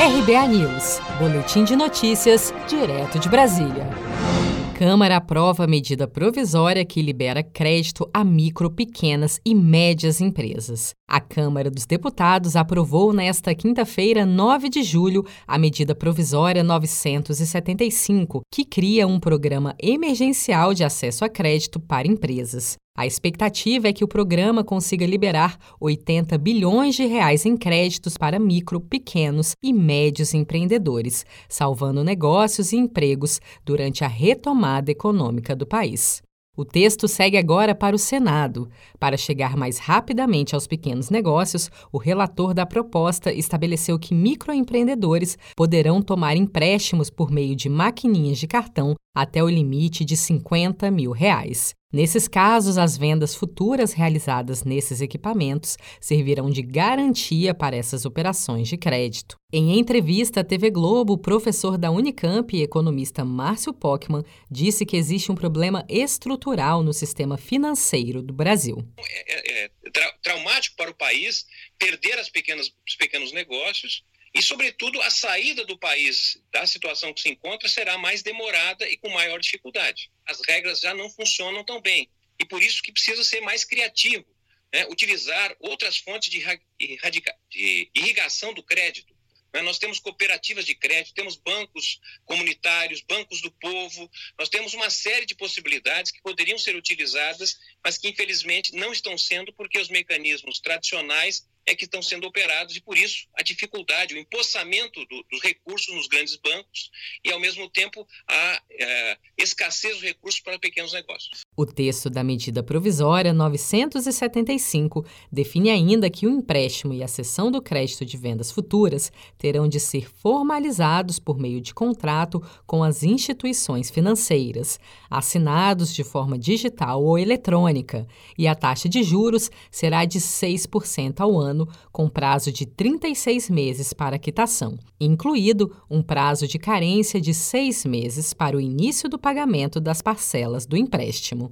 RBA News, Boletim de Notícias, direto de Brasília. Câmara aprova medida provisória que libera crédito a micro, pequenas e médias empresas. A Câmara dos Deputados aprovou nesta quinta-feira, 9 de julho, a medida provisória 975, que cria um programa emergencial de acesso a crédito para empresas. A expectativa é que o programa consiga liberar 80 bilhões de reais em créditos para micro, pequenos e médios empreendedores, salvando negócios e empregos durante a retomada econômica do país. O texto segue agora para o Senado. Para chegar mais rapidamente aos pequenos negócios, o relator da proposta estabeleceu que microempreendedores poderão tomar empréstimos por meio de maquininhas de cartão até o limite de 50 mil reais. Nesses casos, as vendas futuras realizadas nesses equipamentos servirão de garantia para essas operações de crédito. Em entrevista à TV Globo, o professor da Unicamp e economista Márcio Pockmann disse que existe um problema estrutural no sistema financeiro do Brasil. É, é, é tra traumático para o país perder as pequenas, os pequenos negócios e, sobretudo, a saída do país da situação que se encontra será mais demorada e com maior dificuldade. As regras já não funcionam tão bem e por isso que precisa ser mais criativo, né? utilizar outras fontes de, de irrigação do crédito. Né? Nós temos cooperativas de crédito, temos bancos comunitários, bancos do povo, nós temos uma série de possibilidades que poderiam ser utilizadas, mas que infelizmente não estão sendo porque os mecanismos tradicionais é que estão sendo operados e por isso a dificuldade, o empossamento do, dos recursos nos grandes bancos e ao mesmo tempo a é, escassez dos recursos para pequenos negócios. O texto da medida provisória 975 define ainda que o empréstimo e a cessão do crédito de vendas futuras terão de ser formalizados por meio de contrato com as instituições financeiras, assinados de forma digital ou eletrônica, e a taxa de juros será de 6% ao ano, com prazo de 36 meses para quitação, incluído um prazo de carência de seis meses para o início do pagamento das parcelas do empréstimo.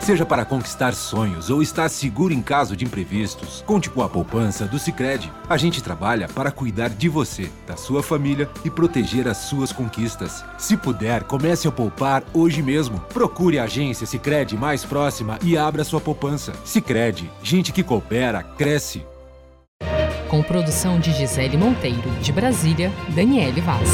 Seja para conquistar sonhos ou estar seguro em caso de imprevistos, conte com a poupança do Sicredi. A gente trabalha para cuidar de você, da sua família e proteger as suas conquistas. Se puder, comece a poupar hoje mesmo. Procure a agência Sicredi mais próxima e abra sua poupança. Sicredi, gente que coopera cresce com produção de Gisele Monteiro. De Brasília, Daniele Vaz.